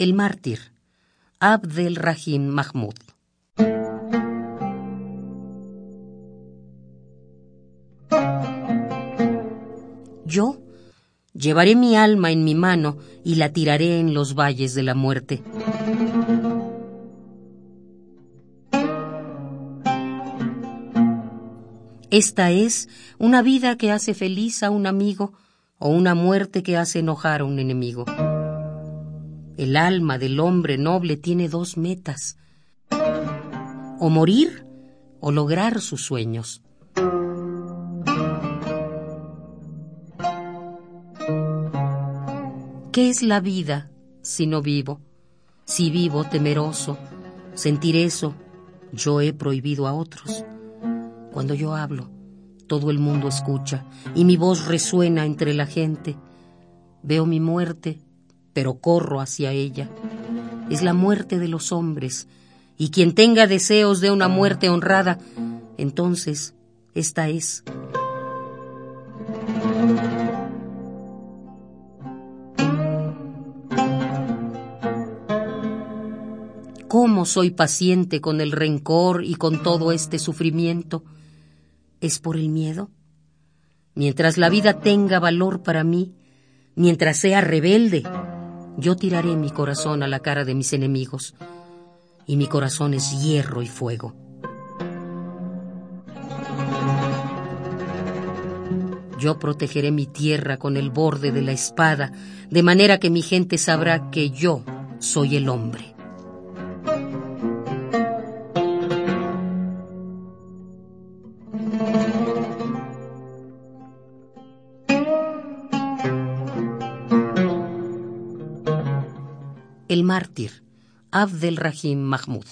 El mártir, Abdel Rahim Mahmoud. Yo llevaré mi alma en mi mano y la tiraré en los valles de la muerte. Esta es una vida que hace feliz a un amigo o una muerte que hace enojar a un enemigo. El alma del hombre noble tiene dos metas, o morir o lograr sus sueños. ¿Qué es la vida si no vivo? Si vivo temeroso, sentir eso, yo he prohibido a otros. Cuando yo hablo, todo el mundo escucha y mi voz resuena entre la gente. Veo mi muerte, pero corro hacia ella. Es la muerte de los hombres, y quien tenga deseos de una muerte honrada, entonces esta es. ¿Cómo soy paciente con el rencor y con todo este sufrimiento? ¿Es por el miedo? Mientras la vida tenga valor para mí, mientras sea rebelde, yo tiraré mi corazón a la cara de mis enemigos, y mi corazón es hierro y fuego. Yo protegeré mi tierra con el borde de la espada, de manera que mi gente sabrá que yo soy el hombre. El mártir, Abdel Rahim Mahmoud.